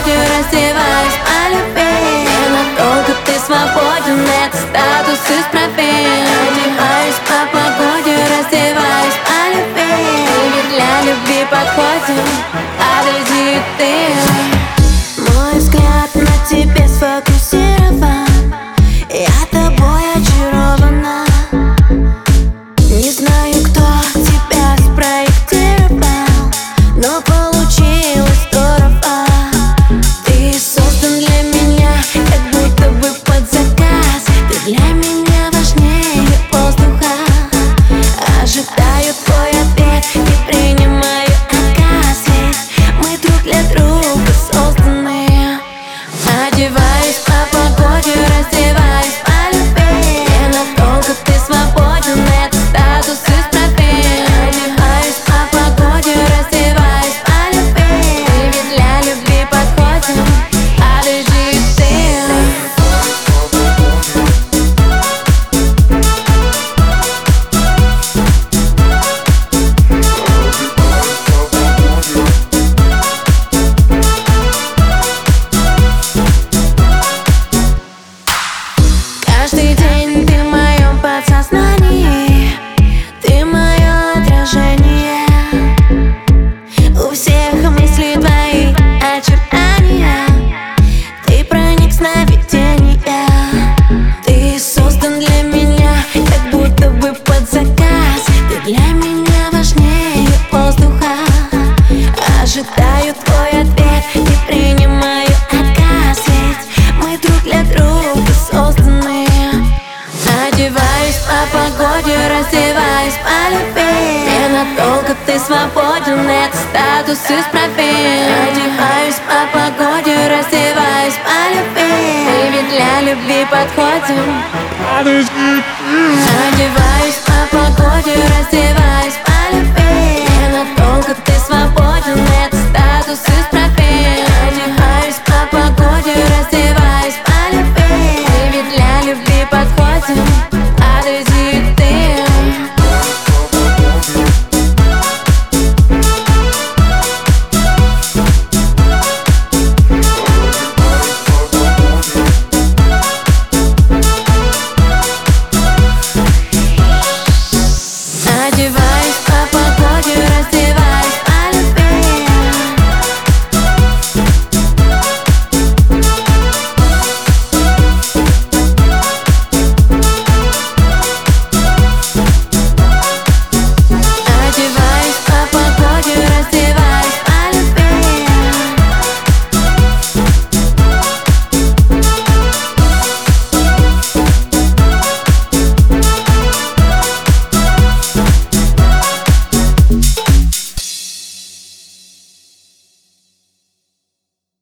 ночью раздеваюсь а о любви Только ты свободен, это статус из профи Ожидаю твой ответ и принимаю отказ. Ведь мы друг для друга созданы. Одеваюсь по погоде, раздеваюсь по любви. Ненадолго ты свободен, это статус из исправил Одеваюсь по погоде, раздеваюсь по любви. Мы ведь для любви подходим. Одеваюсь